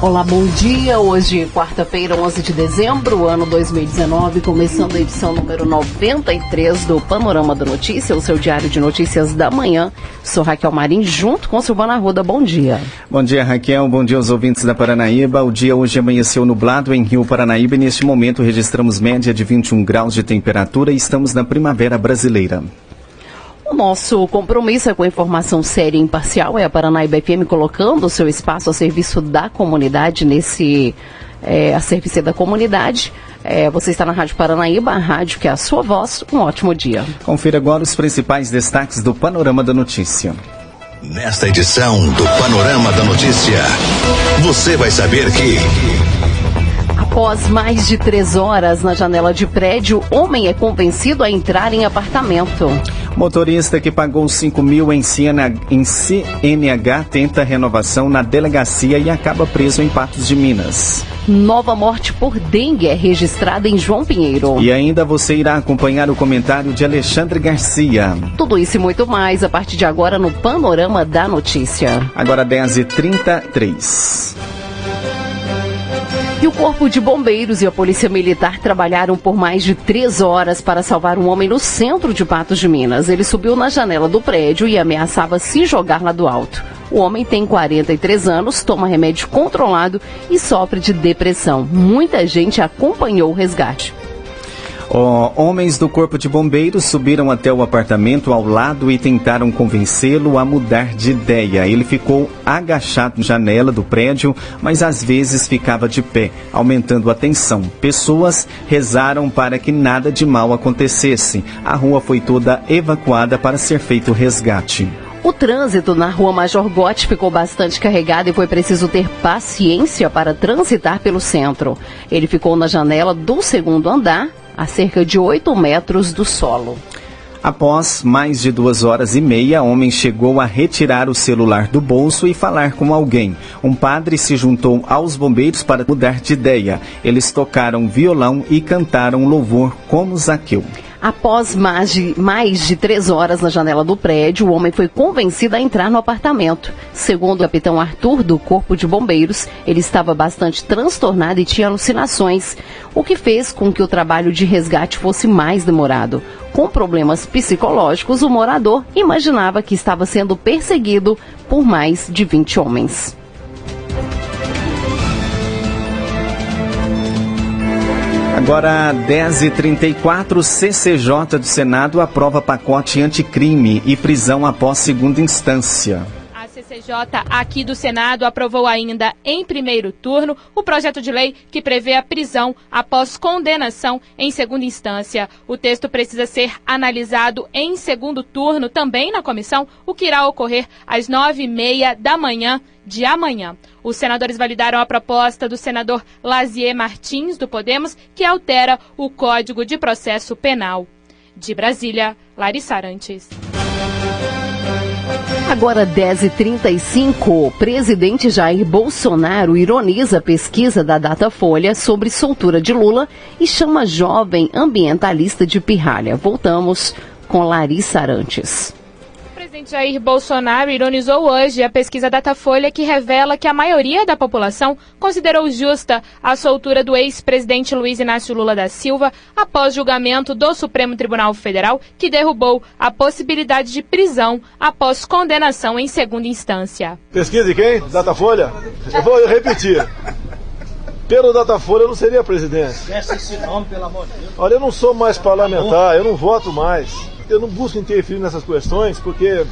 Olá, bom dia. Hoje, quarta-feira, 11 de dezembro, ano 2019, começando a edição número 93 do Panorama da Notícia, o seu diário de notícias da manhã. Sou Raquel Marim, junto com Silvana Ruda. Bom dia. Bom dia, Raquel. Bom dia aos ouvintes da Paranaíba. O dia hoje amanheceu nublado em Rio Paranaíba e neste momento registramos média de 21 graus de temperatura e estamos na primavera brasileira. O nosso compromisso é com a informação séria e imparcial, é a Paranaíba FM colocando o seu espaço a serviço da comunidade nesse é, a serviço da comunidade. É, você está na Rádio Paranaíba, a rádio que é a sua voz. Um ótimo dia. Confira agora os principais destaques do Panorama da Notícia. Nesta edição do Panorama da Notícia, você vai saber que. Após mais de três horas na janela de prédio, homem é convencido a entrar em apartamento. Motorista que pagou 5 mil em CNH, tenta renovação na delegacia e acaba preso em Patos de Minas. Nova morte por dengue é registrada em João Pinheiro. E ainda você irá acompanhar o comentário de Alexandre Garcia. Tudo isso e muito mais a partir de agora no Panorama da Notícia. Agora 10h33. E o Corpo de Bombeiros e a Polícia Militar trabalharam por mais de três horas para salvar um homem no centro de Patos de Minas. Ele subiu na janela do prédio e ameaçava se jogar lá do alto. O homem tem 43 anos, toma remédio controlado e sofre de depressão. Muita gente acompanhou o resgate. Oh, homens do Corpo de Bombeiros subiram até o apartamento ao lado e tentaram convencê-lo a mudar de ideia. Ele ficou agachado na janela do prédio, mas às vezes ficava de pé, aumentando a tensão. Pessoas rezaram para que nada de mal acontecesse. A rua foi toda evacuada para ser feito resgate. O trânsito na rua Major Gotti ficou bastante carregado e foi preciso ter paciência para transitar pelo centro. Ele ficou na janela do segundo andar a cerca de 8 metros do solo. Após mais de duas horas e meia, homem chegou a retirar o celular do bolso e falar com alguém. Um padre se juntou aos bombeiros para mudar de ideia. Eles tocaram violão e cantaram louvor como Zaqueu. Após mais de, mais de três horas na janela do prédio, o homem foi convencido a entrar no apartamento. Segundo o capitão Arthur, do Corpo de Bombeiros, ele estava bastante transtornado e tinha alucinações, o que fez com que o trabalho de resgate fosse mais demorado. Com problemas psicológicos, o morador imaginava que estava sendo perseguido por mais de 20 homens. Agora, 10h34, CCJ do Senado aprova pacote anticrime e prisão após segunda instância. CCJ aqui do Senado aprovou ainda em primeiro turno o projeto de lei que prevê a prisão após condenação em segunda instância. O texto precisa ser analisado em segundo turno também na comissão, o que irá ocorrer às nove e meia da manhã de amanhã. Os senadores validaram a proposta do senador Lazier Martins, do Podemos, que altera o Código de Processo Penal. De Brasília, Larissa Arantes. Agora 10h35, o presidente Jair Bolsonaro ironiza a pesquisa da Datafolha sobre soltura de Lula e chama jovem ambientalista de pirralha. Voltamos com Larissa Arantes. O presidente Jair Bolsonaro ironizou hoje a pesquisa Datafolha que revela que a maioria da população considerou justa a soltura do ex-presidente Luiz Inácio Lula da Silva após julgamento do Supremo Tribunal Federal que derrubou a possibilidade de prisão após condenação em segunda instância. Pesquisa de quem? Datafolha? Eu vou repetir. Pelo Datafolha eu não seria presidente. esse nome, pelo amor de Deus. Olha, eu não sou mais parlamentar, eu não voto mais eu não busco interferir nessas questões porque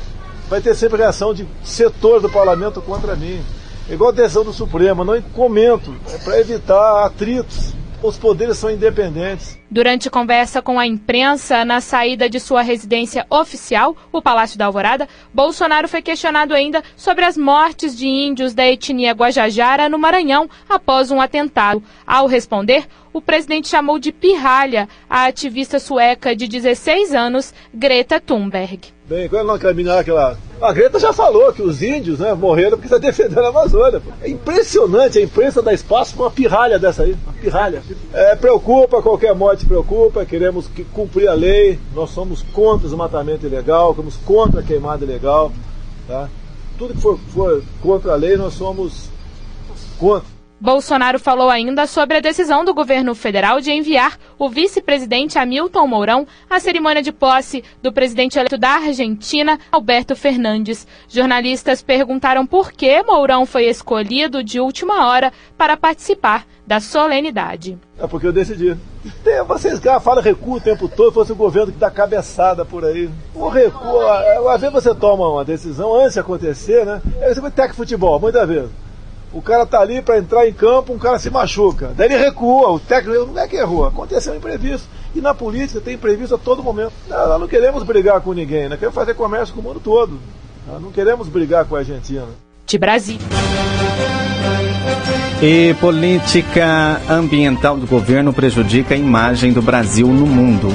vai ter sempre reação de setor do parlamento contra mim. Igual a decisão do Supremo, não comento, é para evitar atritos. Os poderes são independentes. Durante conversa com a imprensa na saída de sua residência oficial, o Palácio da Alvorada, Bolsonaro foi questionado ainda sobre as mortes de índios da etnia Guajajara no Maranhão após um atentado. Ao responder, o presidente chamou de pirralha a ativista sueca de 16 anos, Greta Thunberg. Bem, quando nós caminhar aquela. A Greta já falou que os índios né, morreram porque está defendendo a Amazônia. Pô. É impressionante, a imprensa dá espaço para uma pirralha dessa aí. Uma pirralha. É, preocupa, qualquer morte preocupa, queremos que cumprir a lei. Nós somos contra o desmatamento ilegal, somos contra a queimada ilegal. Tá? Tudo que for, for contra a lei, nós somos contra. Bolsonaro falou ainda sobre a decisão do governo federal de enviar o vice-presidente Hamilton Mourão à cerimônia de posse do presidente eleito da Argentina, Alberto Fernandes. Jornalistas perguntaram por que Mourão foi escolhido de última hora para participar da solenidade. É porque eu decidi. Tem, vocês falam recuo o tempo todo, fosse o governo que dá cabeçada por aí. O recuo, às vezes você toma uma decisão antes de acontecer, né? É ter que futebol, muitas vezes. O cara tá ali para entrar em campo, um cara se machuca. Daí ele recua, o técnico não é que errou, aconteceu um imprevisto. E na política tem imprevisto a todo momento. Não, nós não queremos brigar com ninguém, nós queremos fazer comércio com o mundo todo. Nós não queremos brigar com a Argentina. De Brasília. E política ambiental do governo prejudica a imagem do Brasil no mundo.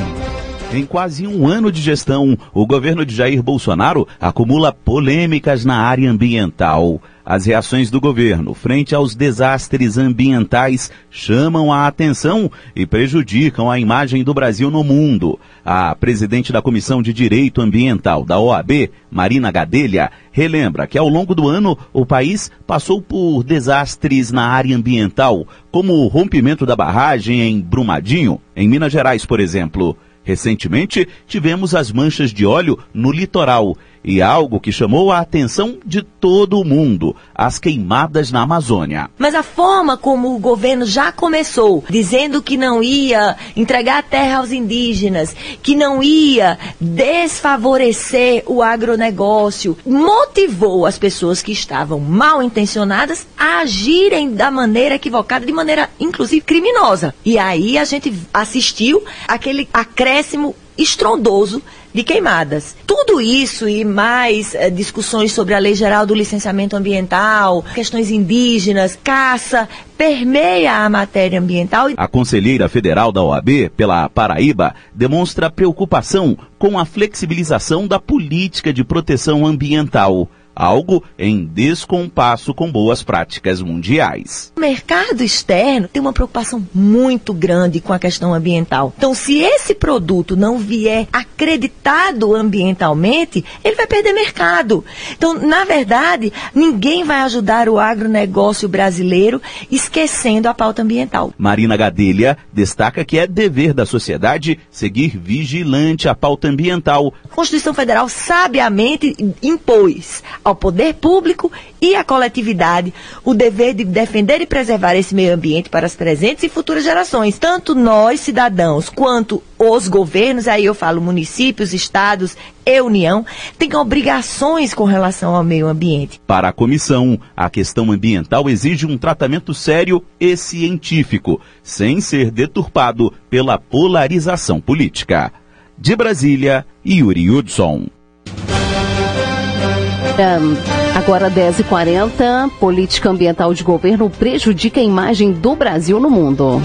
Em quase um ano de gestão, o governo de Jair Bolsonaro acumula polêmicas na área ambiental. As reações do governo frente aos desastres ambientais chamam a atenção e prejudicam a imagem do Brasil no mundo. A presidente da Comissão de Direito Ambiental da OAB, Marina Gadelha, relembra que ao longo do ano o país passou por desastres na área ambiental, como o rompimento da barragem em Brumadinho, em Minas Gerais, por exemplo. Recentemente, tivemos as manchas de óleo no litoral e algo que chamou a atenção de todo o mundo: as queimadas na Amazônia. Mas a forma como o governo já começou, dizendo que não ia entregar a terra aos indígenas, que não ia desfavorecer o agronegócio, motivou as pessoas que estavam mal intencionadas a agirem da maneira equivocada, de maneira inclusive criminosa. E aí a gente assistiu aquele acréscimo estrondoso de queimadas. Tudo isso e mais eh, discussões sobre a Lei Geral do Licenciamento Ambiental, questões indígenas, caça, permeia a matéria ambiental. A conselheira federal da OAB, pela Paraíba, demonstra preocupação com a flexibilização da política de proteção ambiental algo em descompasso com boas práticas mundiais. O mercado externo tem uma preocupação muito grande com a questão ambiental. Então, se esse produto não vier acreditado ambientalmente, ele vai perder mercado. Então, na verdade, ninguém vai ajudar o agronegócio brasileiro esquecendo a pauta ambiental. Marina Gadelha destaca que é dever da sociedade seguir vigilante a pauta ambiental. A Constituição Federal sabiamente impôs ao poder público e à coletividade o dever de defender e preservar esse meio ambiente para as presentes e futuras gerações. Tanto nós, cidadãos, quanto os governos, aí eu falo municípios, estados e União, têm obrigações com relação ao meio ambiente. Para a comissão, a questão ambiental exige um tratamento sério e científico, sem ser deturpado pela polarização política. De Brasília, Yuri Hudson. Agora 10h40, política ambiental de governo prejudica a imagem do Brasil no mundo.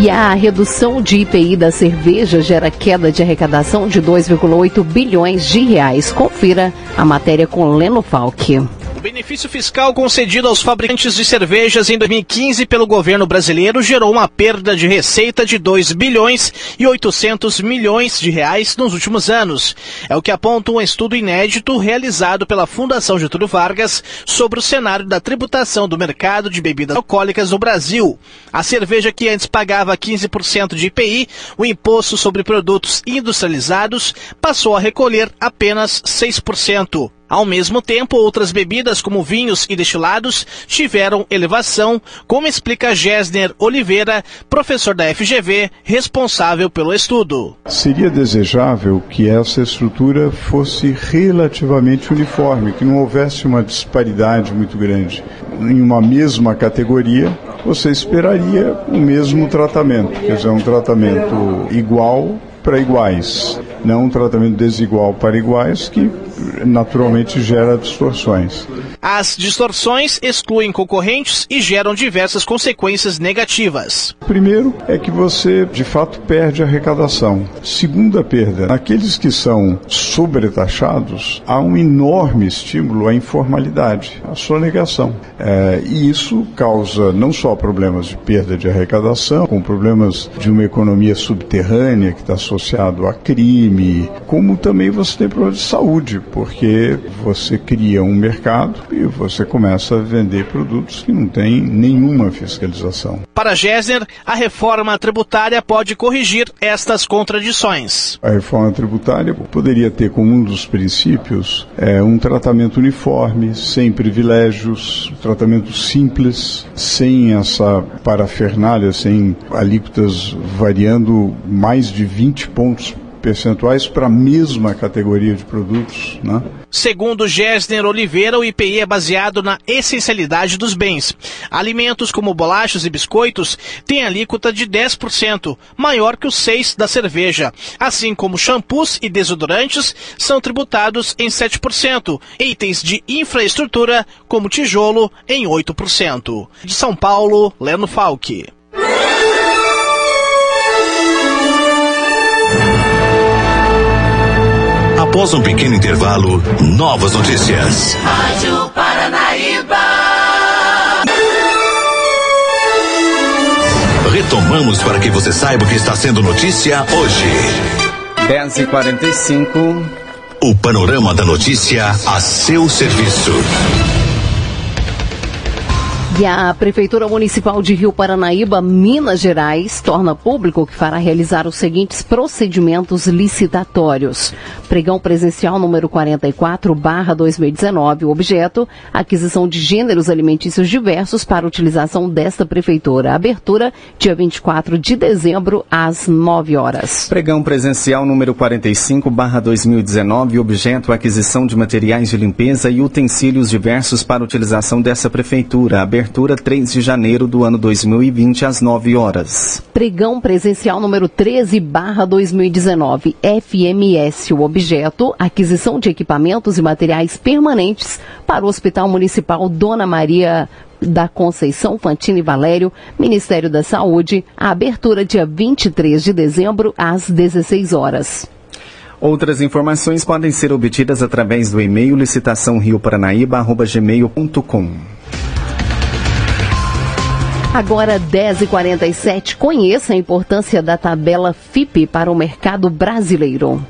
E a redução de IPI da cerveja gera queda de arrecadação de 2,8 bilhões de reais. Confira a matéria com Leno Falck. O benefício fiscal concedido aos fabricantes de cervejas em 2015 pelo governo brasileiro gerou uma perda de receita de 2 bilhões e 800 milhões de reais nos últimos anos. É o que aponta um estudo inédito realizado pela Fundação Getúlio Vargas sobre o cenário da tributação do mercado de bebidas alcoólicas no Brasil. A cerveja que antes pagava 15% de IPI, o imposto sobre produtos industrializados, passou a recolher apenas 6%. Ao mesmo tempo, outras bebidas, como vinhos e destilados, tiveram elevação, como explica Gessner Oliveira, professor da FGV, responsável pelo estudo. Seria desejável que essa estrutura fosse relativamente uniforme, que não houvesse uma disparidade muito grande. Em uma mesma categoria, você esperaria o mesmo tratamento, quer dizer, um tratamento igual para iguais, não um tratamento desigual para iguais que naturalmente gera distorções. As distorções excluem concorrentes e geram diversas consequências negativas. Primeiro é que você de fato perde a arrecadação. Segunda perda, naqueles que são sobretaxados, há um enorme estímulo à informalidade, à sonegação. É, e isso causa não só problemas de perda de arrecadação, com problemas de uma economia subterrânea que está associado a crime, como também você tem problemas de saúde, porque você cria um mercado e você começa a vender produtos que não têm nenhuma fiscalização. Para Gessner, a reforma tributária pode corrigir estas contradições. A reforma tributária poderia ter como um dos princípios é, um tratamento uniforme, sem privilégios, tratamento simples, sem essa parafernália, sem alíquotas variando mais de 20 pontos percentuais para a mesma categoria de produtos. Né? Segundo Gessner Oliveira, o IPI é baseado na essencialidade dos bens. Alimentos como bolachas e biscoitos têm alíquota de 10%, maior que o 6% da cerveja. Assim como shampoos e desodorantes são tributados em 7%. Itens de infraestrutura, como tijolo, em 8%. De São Paulo, Leno Falck. Após um pequeno intervalo, novas notícias. Rádio Paranaíba. Retomamos para que você saiba o que está sendo notícia hoje. 10h45. O panorama da notícia a seu serviço. E a Prefeitura Municipal de Rio Paranaíba, Minas Gerais, torna público que fará realizar os seguintes procedimentos licitatórios. Pregão presencial número 44, barra 2019, o objeto, aquisição de gêneros alimentícios diversos para utilização desta Prefeitura. Abertura, dia 24 de dezembro, às 9 horas. Pregão presencial número 45, barra 2019, objeto, aquisição de materiais de limpeza e utensílios diversos para utilização dessa Prefeitura. Abertura abertura 3 de janeiro do ano 2020, às 9 horas. Pregão presencial número 13 barra 2019, FMS, o objeto, aquisição de equipamentos e materiais permanentes para o Hospital Municipal Dona Maria da Conceição Fantini Valério, Ministério da Saúde, a abertura dia 23 de dezembro, às 16 horas. Outras informações podem ser obtidas através do e-mail licitaçãorioparanaíba.gmail.com. Agora 10h47, conheça a importância da tabela FIP para o mercado brasileiro.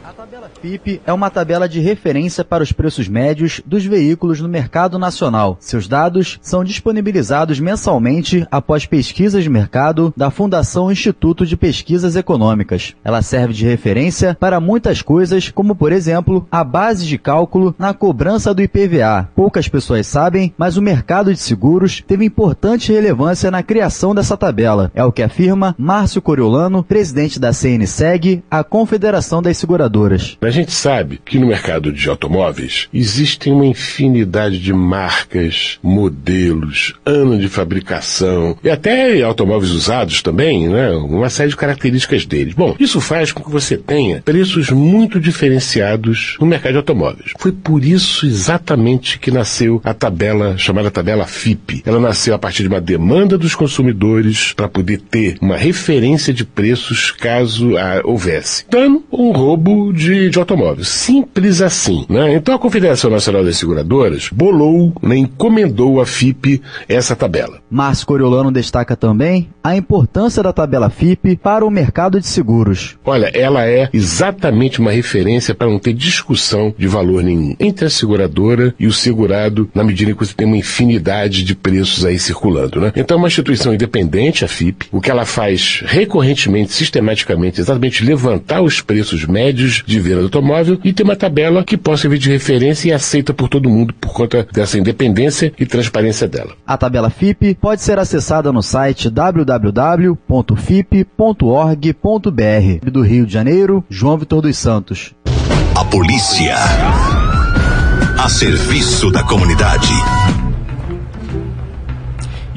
FIP é uma tabela de referência para os preços médios dos veículos no mercado nacional. Seus dados são disponibilizados mensalmente após pesquisas de mercado da Fundação Instituto de Pesquisas Econômicas. Ela serve de referência para muitas coisas, como por exemplo, a base de cálculo na cobrança do IPVA. Poucas pessoas sabem, mas o mercado de seguros teve importante relevância na criação dessa tabela. É o que afirma Márcio Coriolano, presidente da CNSEG, a Confederação das Seguradoras. A gente sabe que no mercado de automóveis existem uma infinidade de marcas, modelos, ano de fabricação e até automóveis usados também, né? Uma série de características deles. Bom, isso faz com que você tenha preços muito diferenciados no mercado de automóveis. Foi por isso exatamente que nasceu a tabela chamada tabela FIP. Ela nasceu a partir de uma demanda dos consumidores para poder ter uma referência de preços caso houvesse dano ou um roubo de, de automóveis. Simples assim. Né? Então a Confederação Nacional das Seguradoras bolou, né, encomendou à FIP essa tabela. Márcio Coriolano destaca também a importância da tabela FIP para o mercado de seguros. Olha, ela é exatamente uma referência para não ter discussão de valor nenhum entre a seguradora e o segurado, na medida em que você tem uma infinidade de preços aí circulando. Né? Então é uma instituição independente, a FIP, o que ela faz recorrentemente, sistematicamente, exatamente levantar os preços médios de venda automóvel e ter uma tabela que possa servir de referência e aceita por todo mundo por conta dessa independência e transparência dela. A tabela FIP pode ser acessada no site www.fip.org.br. Do Rio de Janeiro, João Vitor dos Santos. A polícia a serviço da comunidade.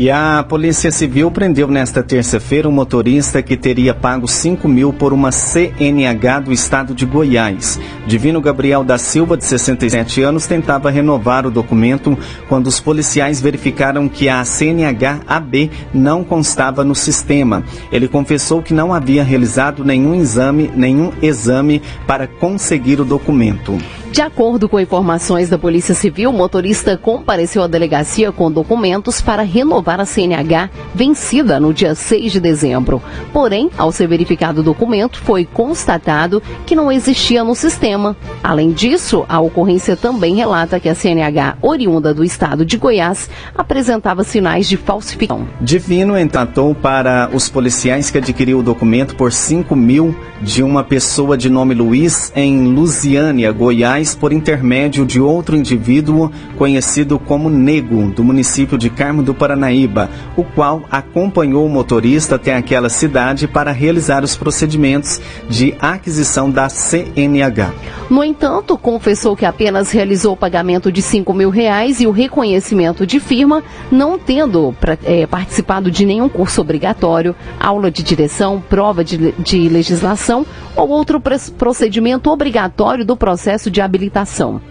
E a Polícia Civil prendeu nesta terça-feira um motorista que teria pago 5 mil por uma CNH do estado de Goiás. Divino Gabriel da Silva, de 67 anos, tentava renovar o documento quando os policiais verificaram que a CNH AB não constava no sistema. Ele confessou que não havia realizado nenhum exame, nenhum exame para conseguir o documento. De acordo com informações da Polícia Civil, o motorista compareceu à delegacia com documentos para renovar a CNH vencida no dia 6 de dezembro. Porém, ao ser verificado o documento, foi constatado que não existia no sistema. Além disso, a ocorrência também relata que a CNH oriunda do estado de Goiás apresentava sinais de falsificação. Divino entratou para os policiais que adquiriu o documento por 5 mil de uma pessoa de nome Luiz em Lusiânia, Goiás por intermédio de outro indivíduo conhecido como Nego, do município de Carmo do Paranaíba, o qual acompanhou o motorista até aquela cidade para realizar os procedimentos de aquisição da CNH. No entanto, confessou que apenas realizou o pagamento de 5 mil reais e o reconhecimento de firma, não tendo é, participado de nenhum curso obrigatório, aula de direção, prova de, de legislação ou outro procedimento obrigatório do processo de habilitação.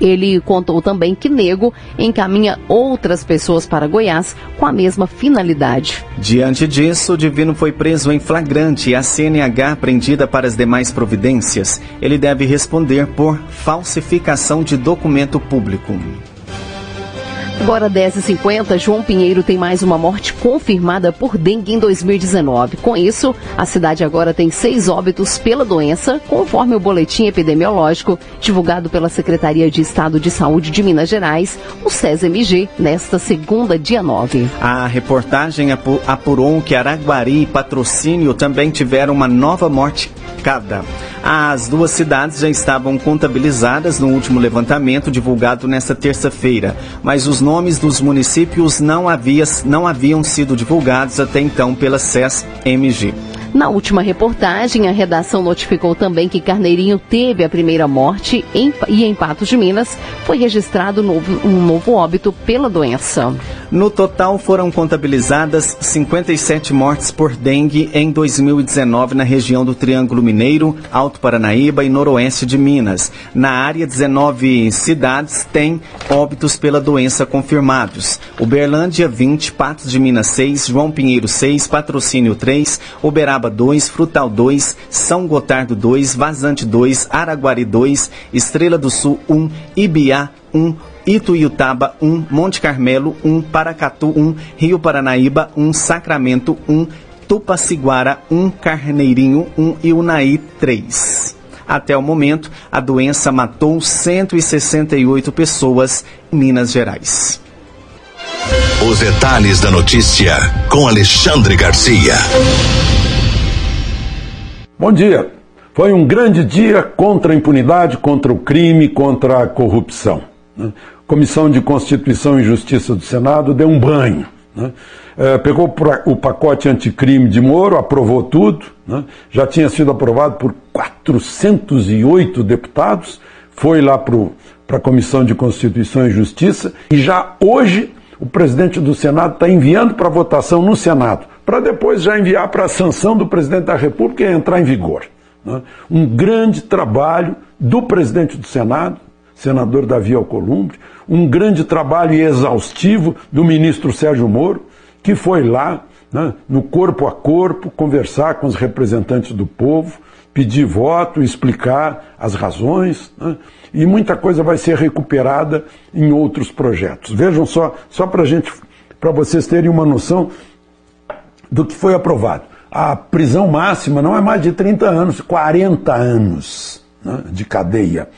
Ele contou também que Nego encaminha outras pessoas para Goiás com a mesma finalidade. Diante disso, o Divino foi preso em flagrante e a CNH prendida para as demais providências. Ele deve responder por falsificação de documento público. Agora 10h50, João Pinheiro tem mais uma morte confirmada por dengue em 2019. Com isso, a cidade agora tem seis óbitos pela doença, conforme o boletim epidemiológico divulgado pela Secretaria de Estado de Saúde de Minas Gerais, o SESMG, nesta segunda, dia 9. A reportagem apurou que Araguari e Patrocínio também tiveram uma nova morte cada. As duas cidades já estavam contabilizadas no último levantamento divulgado nesta terça-feira, mas os nomes dos municípios não, havia, não haviam sido divulgados até então pela SES-MG. Na última reportagem, a redação notificou também que Carneirinho teve a primeira morte em, e em Patos de Minas foi registrado novo, um novo óbito pela doença. No total, foram contabilizadas 57 mortes por dengue em 2019 na região do Triângulo Mineiro, Alto Paranaíba e Noroeste de Minas. Na área, 19 cidades têm óbitos pela doença confirmados. Uberlândia, 20, Patos de Minas, 6, João Pinheiro, 6, Patrocínio, 3, Uberaba, Sorocaba 2, Frutal 2, São Gotardo 2, Vazante 2, Araguari 2, Estrela do Sul 1, Ibiá 1, Ituiutaba 1, Monte Carmelo 1, Paracatu 1, Rio Paranaíba 1, Sacramento 1, Tupaciguara 1, Carneirinho 1 e Unaí 3. Até o momento, a doença matou 168 pessoas em Minas Gerais. Os detalhes da notícia com Alexandre Garcia. Bom dia. Foi um grande dia contra a impunidade, contra o crime, contra a corrupção. Né? Comissão de Constituição e Justiça do Senado deu um banho. Né? É, pegou o pacote anticrime de Moro, aprovou tudo, né? já tinha sido aprovado por 408 deputados, foi lá para a Comissão de Constituição e Justiça e já hoje o presidente do Senado está enviando para votação no Senado para depois já enviar para a sanção do presidente da República e entrar em vigor. Né? Um grande trabalho do presidente do Senado, senador Davi Alcolumbre, um grande trabalho exaustivo do ministro Sérgio Moro, que foi lá, né, no corpo a corpo, conversar com os representantes do povo, pedir voto, explicar as razões, né, e muita coisa vai ser recuperada em outros projetos. Vejam só, só para gente, para vocês terem uma noção do que foi aprovado. A prisão máxima não é mais de 30 anos, 40 anos né, de cadeia.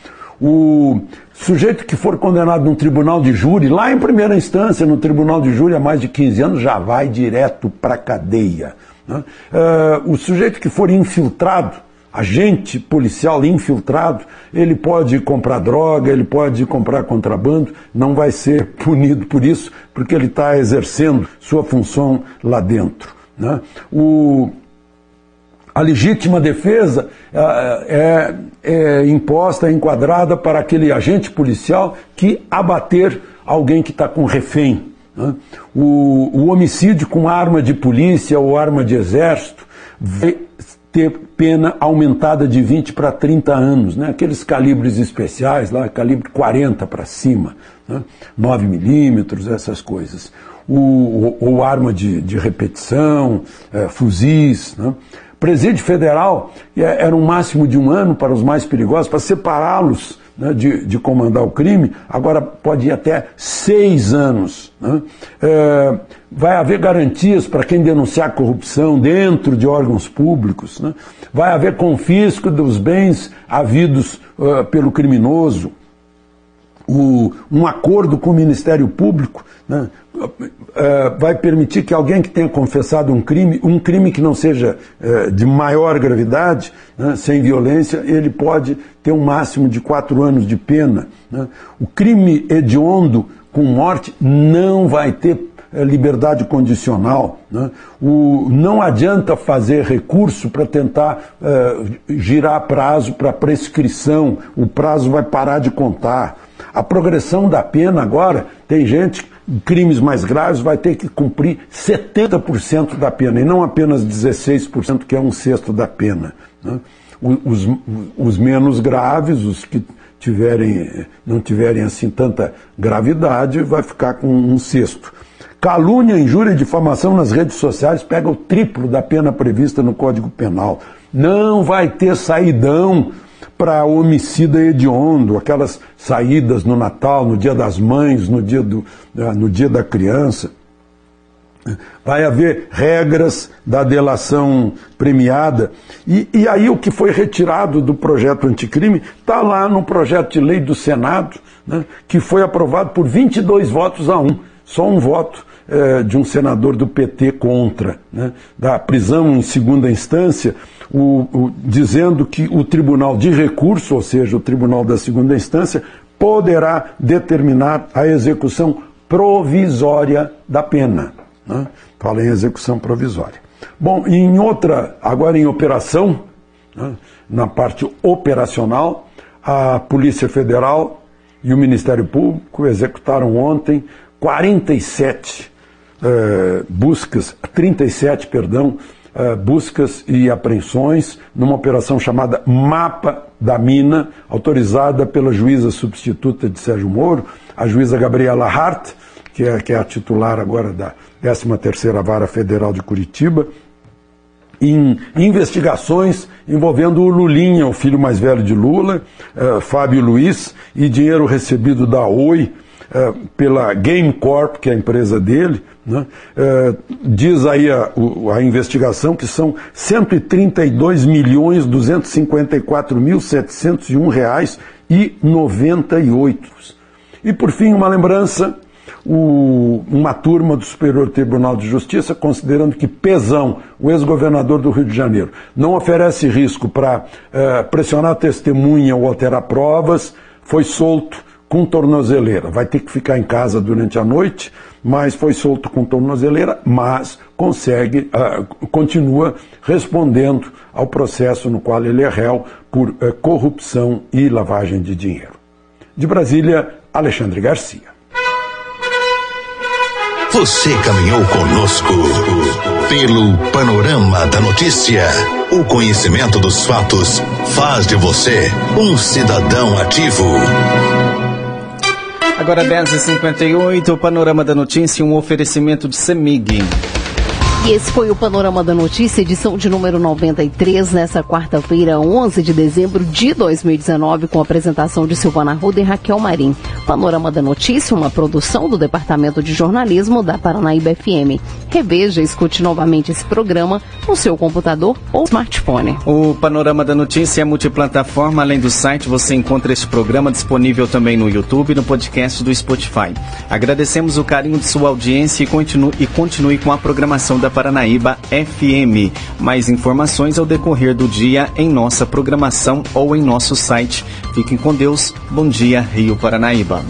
O sujeito que for condenado num tribunal de júri, lá em primeira instância, no tribunal de júri há mais de 15 anos, já vai direto para a cadeia. Né? Uh, o sujeito que for infiltrado, agente policial infiltrado, ele pode comprar droga, ele pode comprar contrabando, não vai ser punido por isso, porque ele está exercendo sua função lá dentro. Né? O, a legítima defesa é, é, é imposta, é enquadrada para aquele agente policial que abater alguém que está com refém. Né? O, o homicídio com arma de polícia ou arma de exército vai ter pena aumentada de 20 para 30 anos, né? aqueles calibres especiais, lá, calibre 40 para cima, né? 9 milímetros, essas coisas. O, ou arma de, de repetição, é, fuzis. Né? Presídio federal é, era um máximo de um ano para os mais perigosos, para separá-los né, de, de, comandar o crime, agora pode ir até seis anos. Né? É, vai haver garantias para quem denunciar corrupção dentro de órgãos públicos, né? vai haver confisco dos bens havidos uh, pelo criminoso. O, um acordo com o Ministério Público né, vai permitir que alguém que tenha confessado um crime, um crime que não seja uh, de maior gravidade, né, sem violência, ele pode ter um máximo de quatro anos de pena. Né. O crime hediondo com morte não vai ter eh, liberdade condicional. Né. O, não adianta fazer recurso para tentar girar prazo para prescrição, o prazo vai parar de contar. A progressão da pena agora, tem gente crimes mais graves vai ter que cumprir 70% da pena, e não apenas 16%, que é um sexto da pena. Né? Os, os, menos graves, os que tiverem, não tiverem assim tanta gravidade, vai ficar com um sexto. Calúnia, injúria e difamação nas redes sociais pega o triplo da pena prevista no Código Penal. Não vai ter saidão para homicida hediondo, aquelas saídas no Natal, no dia das mães, no dia, do, eh, no dia da criança. Vai haver regras da delação premiada. E, e aí o que foi retirado do projeto anticrime está lá no projeto de lei do Senado, né, que foi aprovado por 22 votos a um. Só um voto eh, de um senador do PT contra, né, da prisão em segunda instância o, o, dizendo que o tribunal de recurso, ou seja, o tribunal da segunda instância, poderá determinar a execução provisória da pena. Né? Fala em execução provisória. Bom, em outra, agora em operação, né, na parte operacional, a Polícia Federal e o Ministério Público executaram ontem 47 eh, buscas, 37, perdão, uh, buscas e apreensões numa operação chamada Mapa da Mina, autorizada pela juíza substituta de Sérgio Moro, a juíza Gabriela Hart, que é, que é a titular agora da 13ª Vara Federal de Curitiba, em investigações envolvendo o Lulinha, o filho mais velho de Lula, uh, Fábio Luiz, e dinheiro recebido da Oi, pela Game Corp, que é a empresa dele, né? É, diz aí a, a, investigação que são 132 milhões 254 mil 701 reais e 98. E por fim, uma lembrança, o, uma turma do Superior Tribunal de Justiça, considerando que Pezão, o ex-governador do Rio de Janeiro, não oferece risco para é, pressionar testemunha ou alterar provas, foi solto com tornozeleira. Vai ter que ficar em casa durante a noite, mas foi solto com tornozeleira, mas consegue, uh, continua respondendo ao processo no qual ele é réu por uh, corrupção e lavagem de dinheiro. De Brasília, Alexandre Garcia. Você caminhou conosco pelo panorama da notícia. O conhecimento dos fatos faz de você um cidadão ativo. Agora 10h58, o Panorama da Notícia, um oferecimento de Semig. E esse foi o Panorama da Notícia, edição de número 93, nessa quarta-feira, 11 de dezembro de 2019, com a apresentação de Silvana Ruda e Raquel Marim. Panorama da Notícia, uma produção do Departamento de Jornalismo da Paranaíba FM. Reveja e escute novamente esse programa no seu computador ou smartphone. O Panorama da Notícia é multiplataforma. Além do site, você encontra esse programa disponível também no YouTube e no podcast do Spotify. Agradecemos o carinho de sua audiência e continue, e continue com a programação da Paranaíba FM. Mais informações ao decorrer do dia em nossa programação ou em nosso site. Fiquem com Deus. Bom dia, Rio Paranaíba.